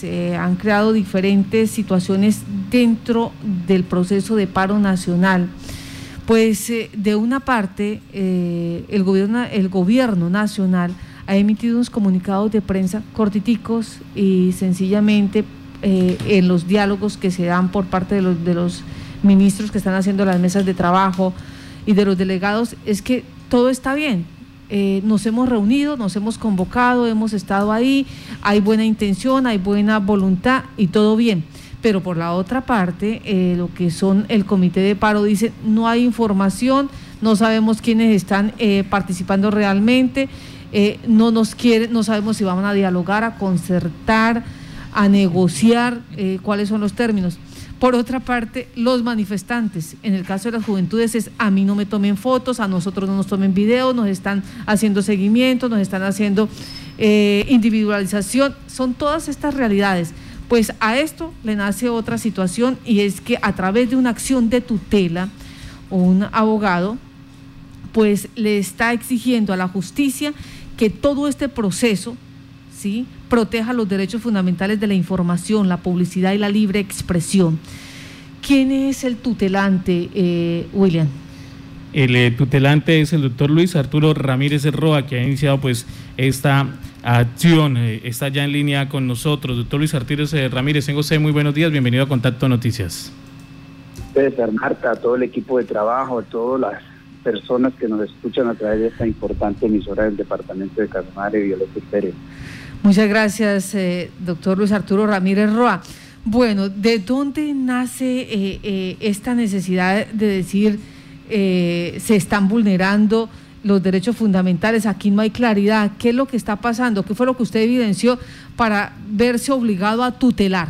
se han creado diferentes situaciones dentro del proceso de paro nacional. Pues eh, de una parte, eh, el, gobierno, el gobierno nacional ha emitido unos comunicados de prensa cortiticos y sencillamente eh, en los diálogos que se dan por parte de los, de los ministros que están haciendo las mesas de trabajo y de los delegados es que todo está bien, eh, nos hemos reunido, nos hemos convocado, hemos estado ahí, hay buena intención, hay buena voluntad y todo bien. Pero por la otra parte, eh, lo que son el comité de paro dice, no hay información, no sabemos quiénes están eh, participando realmente, no nos quieren, no sabemos si van a dialogar, a concertar, a negociar cuáles son los términos. Por otra parte, los manifestantes, en el caso de las juventudes es a mí no me tomen fotos, a nosotros no nos tomen videos, nos están haciendo seguimiento, nos están haciendo eh, individualización, son todas estas realidades. Pues a esto le nace otra situación y es que a través de una acción de tutela, un abogado, pues le está exigiendo a la justicia que todo este proceso, ¿sí? Proteja los derechos fundamentales de la información, la publicidad y la libre expresión. ¿Quién es el tutelante, eh, William? El eh, tutelante es el doctor Luis Arturo Ramírez Roa, que ha iniciado pues esta acción, eh, está ya en línea con nosotros. Doctor Luis Arturo Ramírez, tengo usted muy buenos días, bienvenido a Contacto Noticias. César, Marta, a todo el equipo de trabajo, a todas las personas que nos escuchan a través de esta importante emisora del departamento de Casanare, Violeta Pérez. Muchas gracias, eh, doctor Luis Arturo Ramírez Roa. Bueno, ¿de dónde nace eh, eh, esta necesidad de decir se están vulnerando los derechos fundamentales? Aquí no hay claridad. ¿Qué es lo que está pasando? ¿Qué fue lo que usted evidenció para verse obligado a tutelar?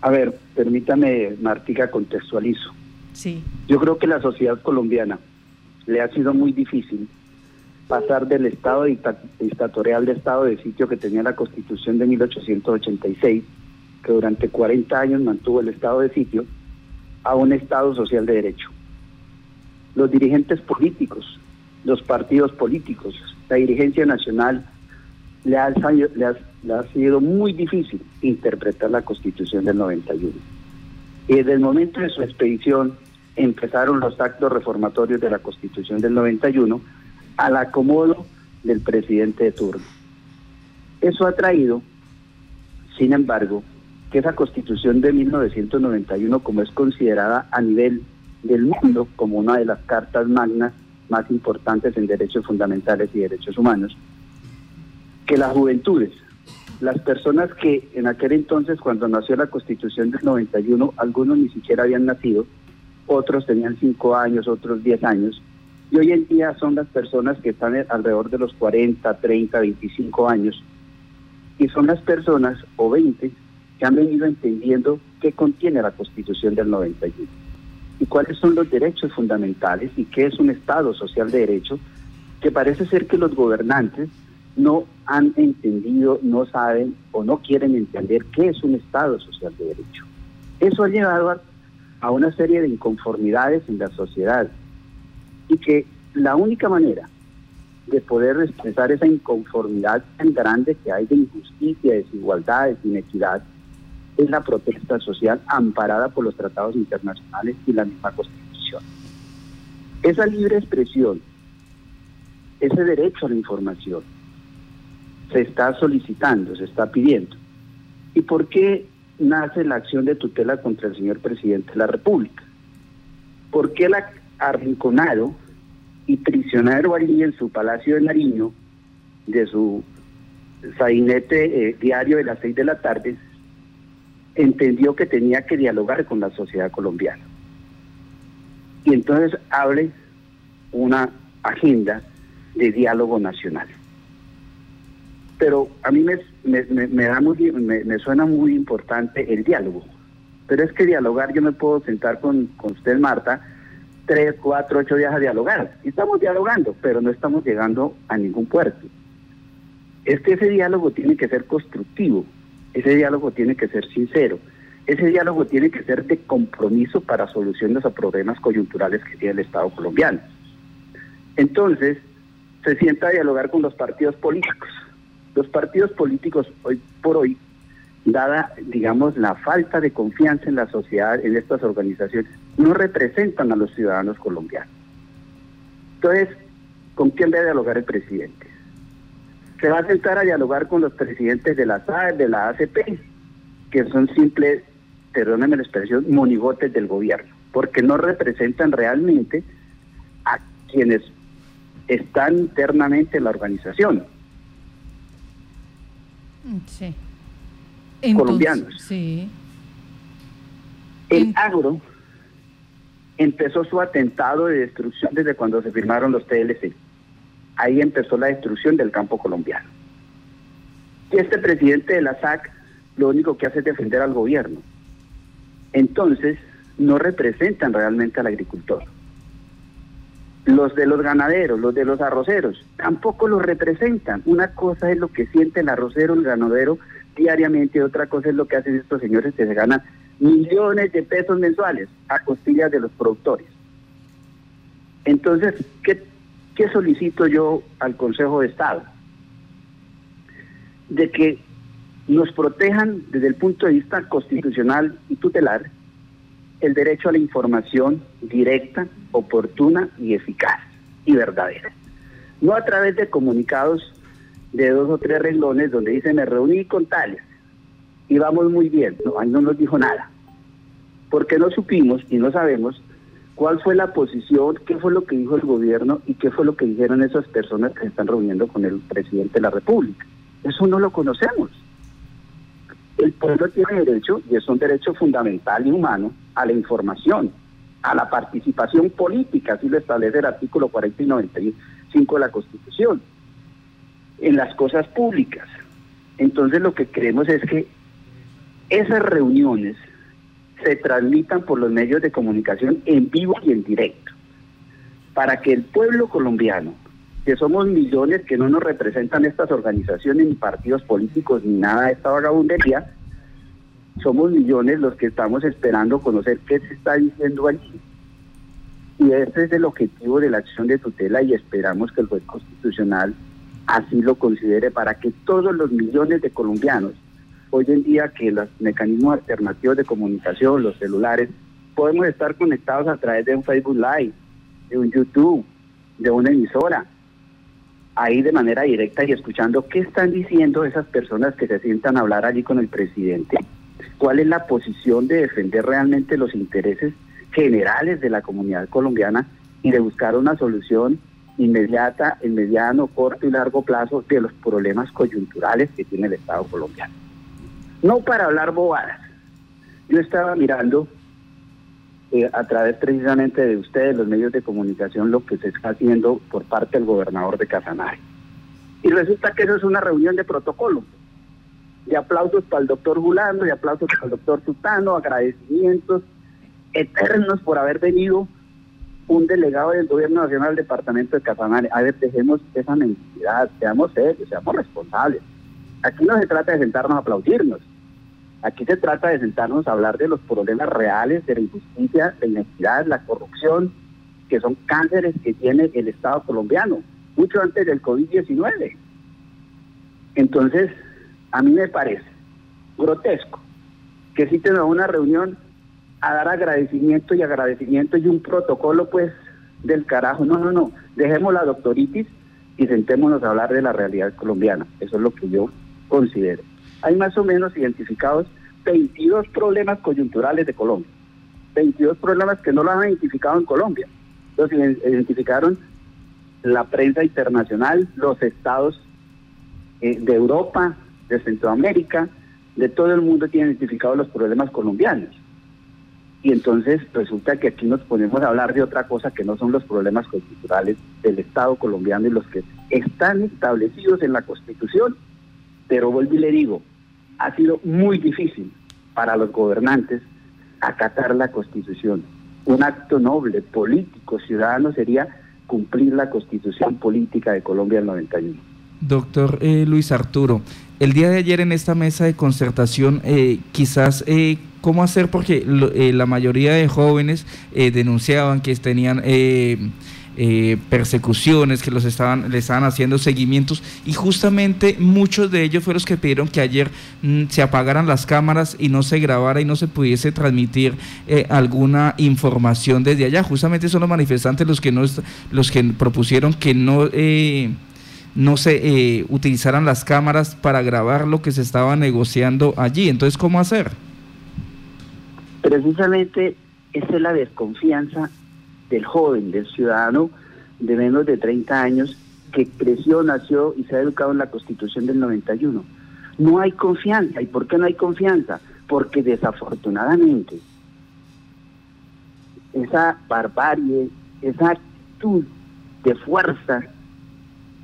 A ver, permítame, Martica, contextualizo. Sí. Yo creo que la sociedad colombiana le ha sido muy difícil pasar del estado dictatorial de estado de sitio que tenía la constitución de 1886, que durante 40 años mantuvo el estado de sitio, a un estado social de derecho. Los dirigentes políticos, los partidos políticos, la dirigencia nacional, le ha, le ha sido muy difícil interpretar la constitución del 91. Y desde el momento de su expedición empezaron los actos reformatorios de la constitución del 91 al acomodo del presidente de turno. Eso ha traído, sin embargo, que esa constitución de 1991, como es considerada a nivel del mundo como una de las cartas magnas más importantes en derechos fundamentales y derechos humanos, que las juventudes, las personas que en aquel entonces, cuando nació la constitución del 91, algunos ni siquiera habían nacido, otros tenían cinco años, otros diez años, y hoy en día son las personas que están alrededor de los 40, 30, 25 años. Y son las personas, o 20, que han venido entendiendo qué contiene la Constitución del 91 y cuáles son los derechos fundamentales y qué es un Estado social de derecho, que parece ser que los gobernantes no han entendido, no saben o no quieren entender qué es un Estado social de derecho. Eso ha llevado a, a una serie de inconformidades en la sociedad y que la única manera de poder expresar esa inconformidad tan grande que hay de injusticia, desigualdad, inequidad, es la protesta social amparada por los tratados internacionales y la misma Constitución. Esa libre expresión, ese derecho a la información, se está solicitando, se está pidiendo. ¿Y por qué nace la acción de tutela contra el señor presidente de la República? ¿Por qué la arrinconado y prisionero allí en su Palacio de Nariño, de su sainete eh, diario de las seis de la tarde, entendió que tenía que dialogar con la sociedad colombiana. Y entonces abre una agenda de diálogo nacional. Pero a mí me, me, da muy, me, suena muy importante el diálogo. Pero es que dialogar, yo me puedo sentar con, con usted, Marta, tres, cuatro, ocho días a dialogar. Estamos dialogando, pero no estamos llegando a ningún puerto. Es que ese diálogo tiene que ser constructivo, ese diálogo tiene que ser sincero, ese diálogo tiene que ser de compromiso para soluciones a problemas coyunturales que tiene el Estado colombiano. Entonces, se sienta a dialogar con los partidos políticos. Los partidos políticos hoy por hoy, dada, digamos, la falta de confianza en la sociedad, en estas organizaciones, no representan a los ciudadanos colombianos. Entonces, ¿con quién va a dialogar el presidente? Se va a sentar a dialogar con los presidentes de la SAE, de la ACP, que son simples, perdónenme la expresión, monigotes del gobierno, porque no representan realmente a quienes están internamente en la organización. Sí. colombianos. Sí. El agro empezó su atentado de destrucción desde cuando se firmaron los TLC. Ahí empezó la destrucción del campo colombiano. Este presidente de la SAC lo único que hace es defender al gobierno. Entonces, no representan realmente al agricultor. Los de los ganaderos, los de los arroceros, tampoco los representan. Una cosa es lo que siente el arrocero, el ganadero diariamente, y otra cosa es lo que hacen estos señores que se ganan millones de pesos mensuales a costillas de los productores. Entonces, ¿qué, ¿qué solicito yo al Consejo de Estado? De que nos protejan desde el punto de vista constitucional y tutelar el derecho a la información directa, oportuna y eficaz y verdadera. No a través de comunicados de dos o tres renglones donde dice me reuní con tales y vamos muy bien. No, ahí no nos dijo nada. Porque no supimos y no sabemos cuál fue la posición, qué fue lo que dijo el gobierno y qué fue lo que dijeron esas personas que se están reuniendo con el presidente de la República. Eso no lo conocemos. El pueblo tiene derecho, y es un derecho fundamental y humano, a la información, a la participación política, así lo establece el artículo 40 y 95 de la Constitución, en las cosas públicas. Entonces lo que queremos es que esas reuniones se transmitan por los medios de comunicación en vivo y en directo, para que el pueblo colombiano, que somos millones que no nos representan estas organizaciones ni partidos políticos ni nada de esta vagabundería, somos millones los que estamos esperando conocer qué se está diciendo allí. Y este es el objetivo de la acción de tutela y esperamos que el juez constitucional así lo considere para que todos los millones de colombianos hoy en día que los mecanismos alternativos de comunicación, los celulares, podemos estar conectados a través de un Facebook Live, de un YouTube, de una emisora, ahí de manera directa y escuchando qué están diciendo esas personas que se sientan a hablar allí con el presidente, cuál es la posición de defender realmente los intereses generales de la comunidad colombiana y de buscar una solución inmediata, en mediano, corto y largo plazo de los problemas coyunturales que tiene el Estado colombiano no para hablar bobadas. Yo estaba mirando eh, a través precisamente de ustedes, los medios de comunicación, lo que se está haciendo por parte del gobernador de Casanare. Y resulta que eso es una reunión de protocolo, de aplausos para el doctor Julano, de aplausos para el doctor Sutano, agradecimientos eternos por haber venido un delegado del gobierno nacional del departamento de Casanare. A ver, dejemos esa mentira, seamos serios, seamos responsables. Aquí no se trata de sentarnos a aplaudirnos. Aquí se trata de sentarnos a hablar de los problemas reales, de la injusticia, la inequidad, la corrupción, que son cánceres que tiene el Estado colombiano, mucho antes del COVID-19. Entonces, a mí me parece grotesco que si a una reunión a dar agradecimiento y agradecimiento y un protocolo, pues, del carajo. No, no, no. Dejemos la doctoritis y sentémonos a hablar de la realidad colombiana. Eso es lo que yo considero. Hay más o menos identificados 22 problemas coyunturales de Colombia. 22 problemas que no los han identificado en Colombia. Los identificaron la prensa internacional, los estados eh, de Europa, de Centroamérica, de todo el mundo tienen identificados los problemas colombianos. Y entonces resulta que aquí nos ponemos a hablar de otra cosa que no son los problemas coyunturales del Estado colombiano y los que están establecidos en la Constitución pero vuelvo y le digo, ha sido muy difícil para los gobernantes acatar la Constitución. Un acto noble, político, ciudadano sería cumplir la Constitución política de Colombia del 91. Doctor eh, Luis Arturo, el día de ayer en esta mesa de concertación, eh, quizás, eh, ¿cómo hacer? Porque la mayoría de jóvenes denunciaban que tenían eh, persecuciones, que los estaban, le estaban haciendo seguimientos y justamente muchos de ellos fueron los que pidieron que ayer mm, se apagaran las cámaras y no se grabara y no se pudiese transmitir eh, alguna información desde allá. Justamente son los manifestantes los que no los que propusieron que no eh, no se utilizaran las cámaras para grabar lo que se estaba negociando allí. Entonces, ¿cómo hacer? Precisamente esa es la desconfianza del joven, del ciudadano de menos de 30 años que creció, nació y se ha educado en la Constitución del 91. No hay confianza. ¿Y por qué no hay confianza? Porque desafortunadamente esa barbarie, esa actitud de fuerza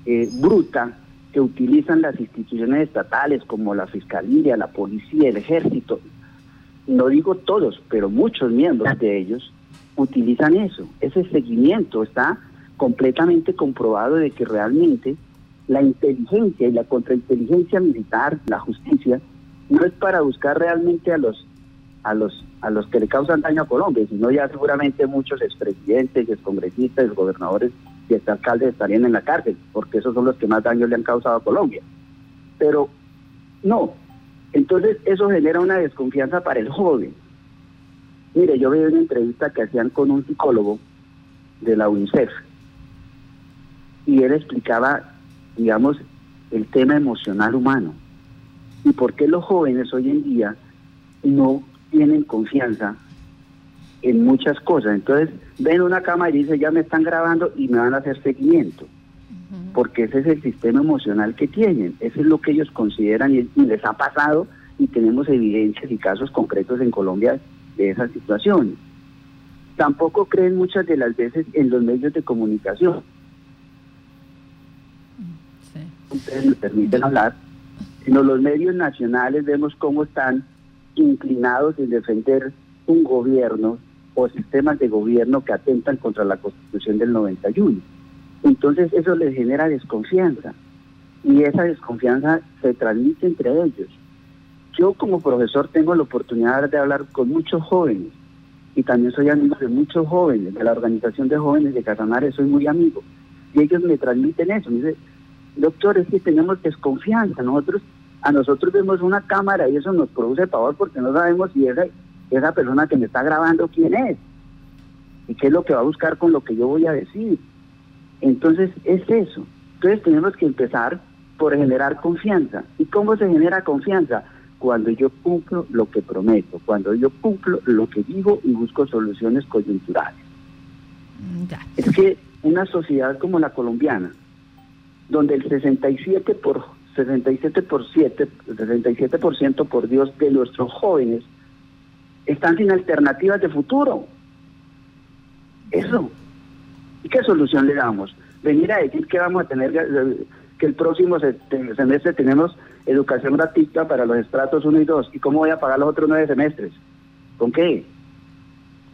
eh, bruta que utilizan las instituciones estatales como la Fiscalía, la Policía, el Ejército, no digo todos, pero muchos miembros de ellos, utilizan eso. Ese seguimiento está completamente comprobado de que realmente la inteligencia y la contrainteligencia militar, la justicia, no es para buscar realmente a los a los a los que le causan daño a Colombia, sino ya seguramente muchos expresidentes, excongresistas, gobernadores y alcaldes estarían en la cárcel, porque esos son los que más daño le han causado a Colombia. Pero no, entonces eso genera una desconfianza para el joven. Mire, yo vi una entrevista que hacían con un psicólogo de la UNICEF y él explicaba, digamos, el tema emocional humano y por qué los jóvenes hoy en día no tienen confianza en muchas cosas. Entonces ven una cámara y dicen, ya me están grabando y me van a hacer seguimiento. Porque ese es el sistema emocional que tienen, eso es lo que ellos consideran y les ha pasado y tenemos evidencias y casos concretos en Colombia de esa situación. Tampoco creen muchas de las veces en los medios de comunicación. Ustedes me permiten hablar, sino los medios nacionales vemos cómo están inclinados en defender un gobierno o sistemas de gobierno que atentan contra la Constitución del 91. Entonces eso les genera desconfianza y esa desconfianza se transmite entre ellos. Yo como profesor tengo la oportunidad de hablar con muchos jóvenes y también soy amigo de muchos jóvenes, de la organización de jóvenes de Casanares, soy muy amigo. Y ellos me transmiten eso, me dicen, doctor, es que tenemos desconfianza, nosotros, a nosotros vemos una cámara y eso nos produce pavor porque no sabemos si esa, esa persona que me está grabando quién es y qué es lo que va a buscar con lo que yo voy a decir. Entonces es eso. Entonces tenemos que empezar por generar confianza. ¿Y cómo se genera confianza? Cuando yo cumplo lo que prometo, cuando yo cumplo lo que digo y busco soluciones coyunturales. Mm, es que una sociedad como la colombiana, donde el 67 por 67 por 7, 67 por Dios de nuestros jóvenes están sin alternativas de futuro. Eso. ¿Y qué solución le damos? Venir a decir que vamos a tener que el próximo semestre tenemos educación gratuita para los estratos 1 y 2. ¿Y cómo voy a pagar los otros nueve semestres? ¿Con qué?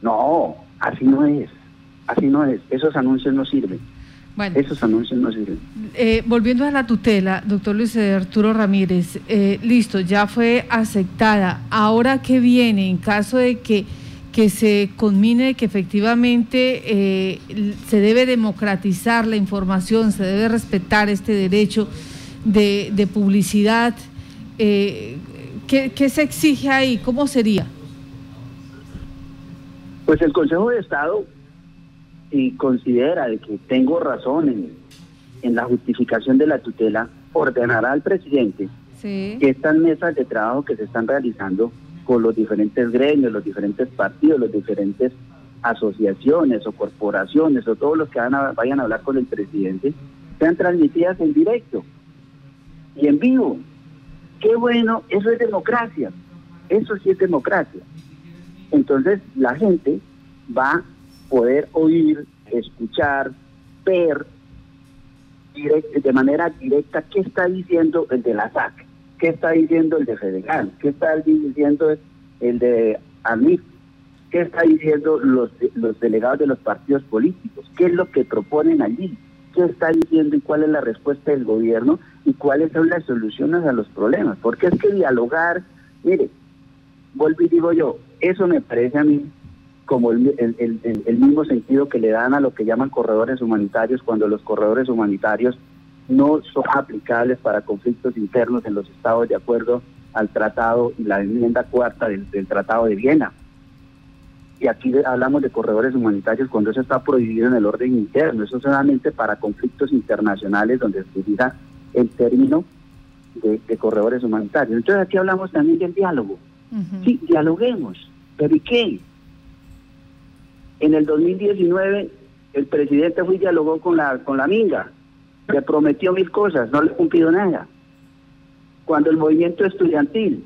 No, así no es. Así no es. Esos anuncios no sirven. Bueno, Esos anuncios no sirven. Eh, volviendo a la tutela, doctor Luis Arturo Ramírez, eh, listo, ya fue aceptada. Ahora, ¿qué viene en caso de que que se conmine que efectivamente eh, se debe democratizar la información, se debe respetar este derecho de, publicidad. Eh, ¿qué, se exige ahí? ¿Cómo sería? Pues el Consejo de Estado y considera de que tengo razón en, en, la justificación de la tutela, ordenará al presidente que estas mesas de trabajo que se están realizando con los diferentes gremios, los diferentes partidos, los diferentes asociaciones o corporaciones o todos los que van a, vayan a hablar con el presidente, sean transmitidas en directo y en vivo. Qué bueno, eso es democracia, eso sí es democracia. Entonces la gente va a poder oír, escuchar, ver de manera directa qué está diciendo el de la SAC qué está diciendo el de Federal, qué está diciendo el de AMIF, qué está diciendo los, los delegados de los partidos políticos, qué es lo que proponen allí, qué está diciendo y cuál es la respuesta del gobierno y cuáles son las soluciones a los problemas. Porque es que dialogar, mire, vuelvo y digo yo, eso me parece a mí como el, el, mismo sentido que le dan a lo que llaman corredores humanitarios cuando los corredores humanitarios no son aplicables para conflictos internos en los estados de acuerdo al tratado y la enmienda cuarta del, Tratado de Viena. Y aquí hablamos de corredores humanitarios cuando eso está prohibido en el orden interno. Eso solamente para conflictos internacionales donde se utiliza el término de, corredores humanitarios. Entonces aquí hablamos también del diálogo. Sí, dialoguemos. ¿Pero y qué? En el 2019 el presidente fue y dialogó con la, con la Minga. Le prometió mil cosas, no le ha cumplido nada cuando el movimiento estudiantil,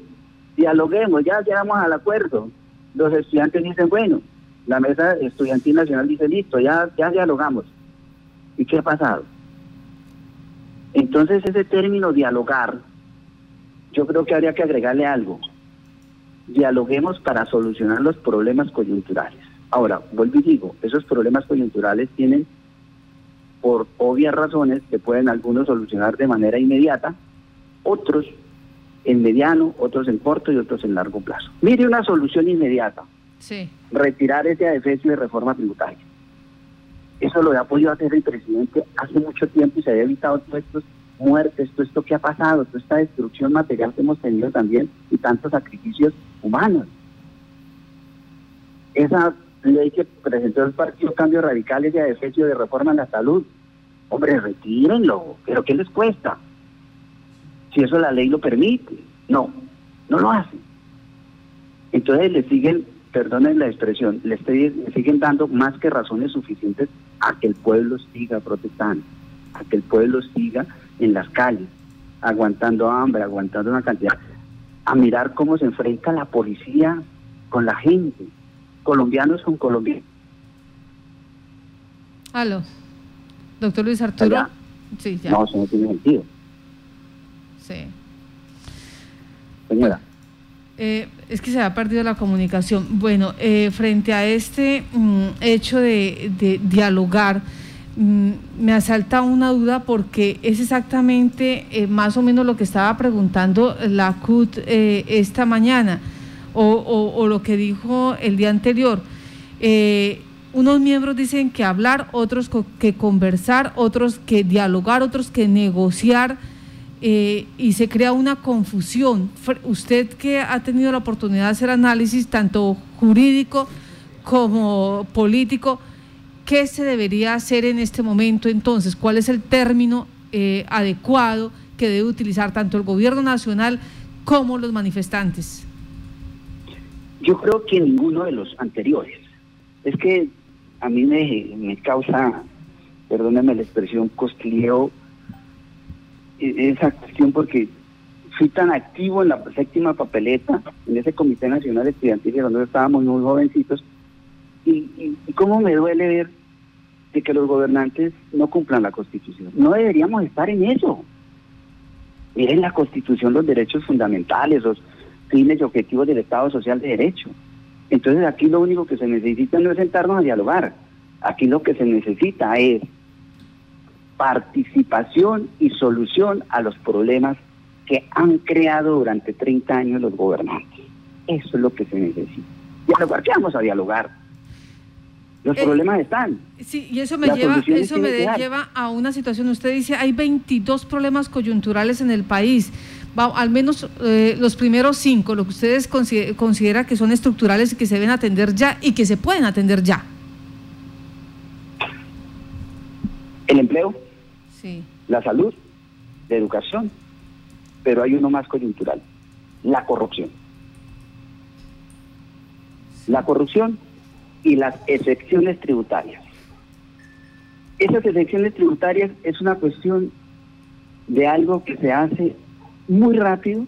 dialoguemos, ya llegamos al acuerdo, los estudiantes dicen, bueno, la mesa estudiantil nacional dice, listo, ya, ya dialogamos. ¿Y qué ha pasado? Entonces ese término dialogar, yo creo que habría que agregarle algo. Dialoguemos para solucionar los problemas coyunturales. Ahora, vuelvo y digo, esos problemas coyunturales tienen, por obvias razones, que pueden algunos solucionar de manera inmediata, otros en mediano, otros en corto y otros en largo plazo. Mire una solución inmediata. Sí. Retirar ese adefesio de reforma tributaria. Eso lo ha podido hacer el presidente hace mucho tiempo y se había evitado todas estas muertes, todo esto que ha pasado, toda esta destrucción material que hemos tenido también y tantos sacrificios humanos. Esa ley que presentó el Partido Cambio Radical, ese adefesio de reforma en la salud, hombre, retírenlo, pero ¿qué les cuesta? Si eso la ley lo permite. No, no lo hace. Entonces le siguen, perdonen la expresión, le, siguen dando más que razones suficientes a que el pueblo siga protestando, a que el pueblo siga en las calles, aguantando hambre, aguantando una cantidad, a mirar cómo se enfrenta la policía con la gente, colombianos con colombianos. Aló, doctor Luis Arturo. Sí, ya. No, eso no tiene sentido. Sí. Señora. Eh, es que se ha perdido la comunicación. Bueno, eh, frente a este mm, hecho de, dialogar, mm, me asalta una duda porque es exactamente eh, más o menos lo que estaba preguntando la CUT esta mañana o, lo que dijo el día anterior. unos miembros dicen que hablar, otros que conversar, otros que dialogar, otros que negociar eh, y se crea una confusión. Usted que ha tenido la oportunidad de hacer análisis tanto jurídico como político, ¿qué se debería hacer en este momento entonces? ¿Cuál es el término eh, adecuado que debe utilizar tanto el gobierno nacional como los manifestantes? Yo creo que ninguno de los anteriores. Es que a mí me, causa, perdóneme la expresión, cosquilleo esa cuestión porque fui tan activo en la séptima papeleta, en ese Comité Nacional Estudiantil, cuando estábamos muy jovencitos, y, y, cómo me duele ver de que los gobernantes no cumplan la Constitución. No deberíamos estar en eso. Miren la Constitución los derechos fundamentales, los fines y objetivos del Estado Social de Derecho. Entonces aquí lo único que se necesita no es sentarnos a dialogar. Aquí lo que se necesita es participación y solución a los problemas que han creado durante 30 años los gobernantes. Eso es lo que se necesita. Dialogar, ¿qué vamos a dialogar? Los eh, problemas están. Sí, y eso me lleva eso me lleva a una situación. Usted dice, hay 22 problemas coyunturales en el país. al menos eh, los primeros cinco, lo que ustedes consideran que son estructurales y que se deben atender ya y que se pueden atender ya. El empleo, la salud, la educación, pero hay uno más coyuntural, la corrupción. La corrupción y las excepciones tributarias. Esas excepciones tributarias es una cuestión de algo que se hace muy rápido.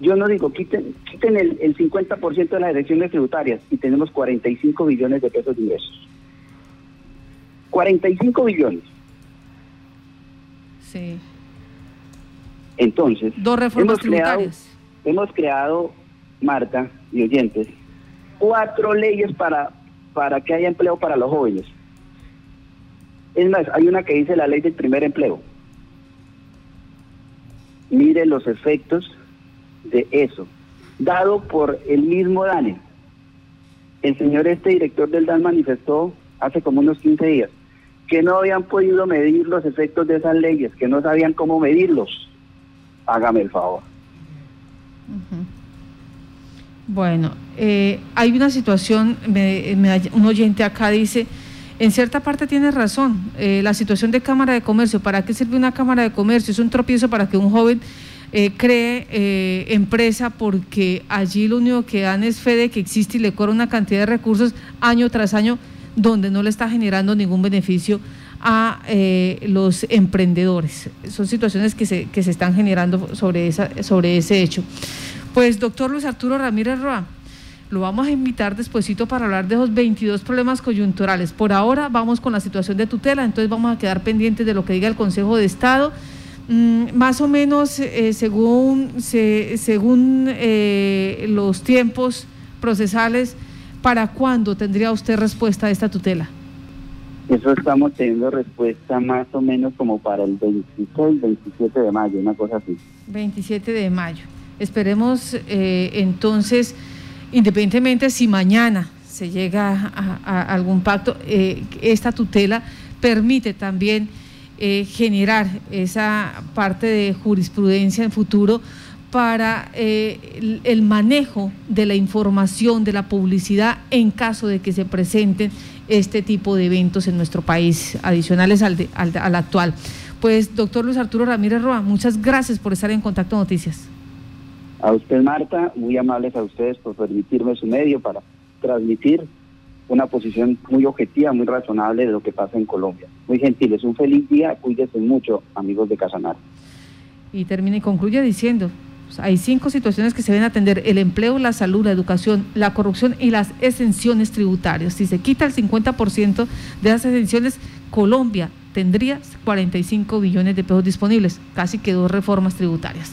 Yo no digo, quiten, quiten el, el 50% de las excepciones tributarias y tenemos 45 billones de pesos de ingresos. 45 billones. Entonces, dos reformas hemos Creado, hemos creado, Marta y oyentes, cuatro leyes para, para que haya empleo para los jóvenes. Es más, hay una que dice la ley del primer empleo. Mire los efectos de eso, dado por el mismo DANE. El señor este director del DAN manifestó hace como unos 15 días que no habían podido medir los efectos de esas leyes, que no sabían cómo medirlos. Hágame el favor. Bueno, eh, hay una situación, un oyente acá dice, en cierta parte tiene razón, eh, la situación de Cámara de Comercio, ¿para qué sirve una Cámara de Comercio? Es un tropiezo para que un joven eh, cree empresa porque allí lo único que dan es fe de que existe y le cobra una cantidad de recursos año tras año donde no le está generando ningún beneficio a los emprendedores. Son situaciones que se, que se están generando sobre, esa, sobre ese hecho. Pues doctor Luis Arturo Ramírez Roa, lo vamos a invitar despuesito para hablar de esos 22 problemas coyunturales. Por ahora vamos con la situación de tutela, entonces vamos a quedar pendientes de lo que diga el Consejo de Estado. Mm, más o menos eh, según, según eh, los tiempos procesales, ¿para cuándo tendría usted respuesta a esta tutela? Eso estamos teniendo respuesta más o menos como para el 26, 27 de mayo, una cosa así. 27 de mayo. Esperemos eh, entonces, independientemente si mañana se llega a, algún pacto, eh, esta tutela permite también eh, generar esa parte de jurisprudencia en futuro para el, manejo de la información, de la publicidad en caso de que se presenten este tipo de eventos en nuestro país, adicionales al, al actual. Pues, doctor Luis Arturo Ramírez Roa, muchas gracias por estar en Contacto Noticias. A usted, Marta, muy amables a ustedes por permitirme su medio para transmitir una posición muy objetiva, muy razonable de lo que pasa en Colombia. Muy gentiles, un feliz día, cuídense mucho, amigos de Casanar. Y termina y concluye diciendo, hay cinco situaciones que se deben atender, el empleo, la salud, la educación, la corrupción y las exenciones tributarias. Si se quita el 50% de esas exenciones, Colombia tendría 45 billones de pesos disponibles, casi que dos reformas tributarias.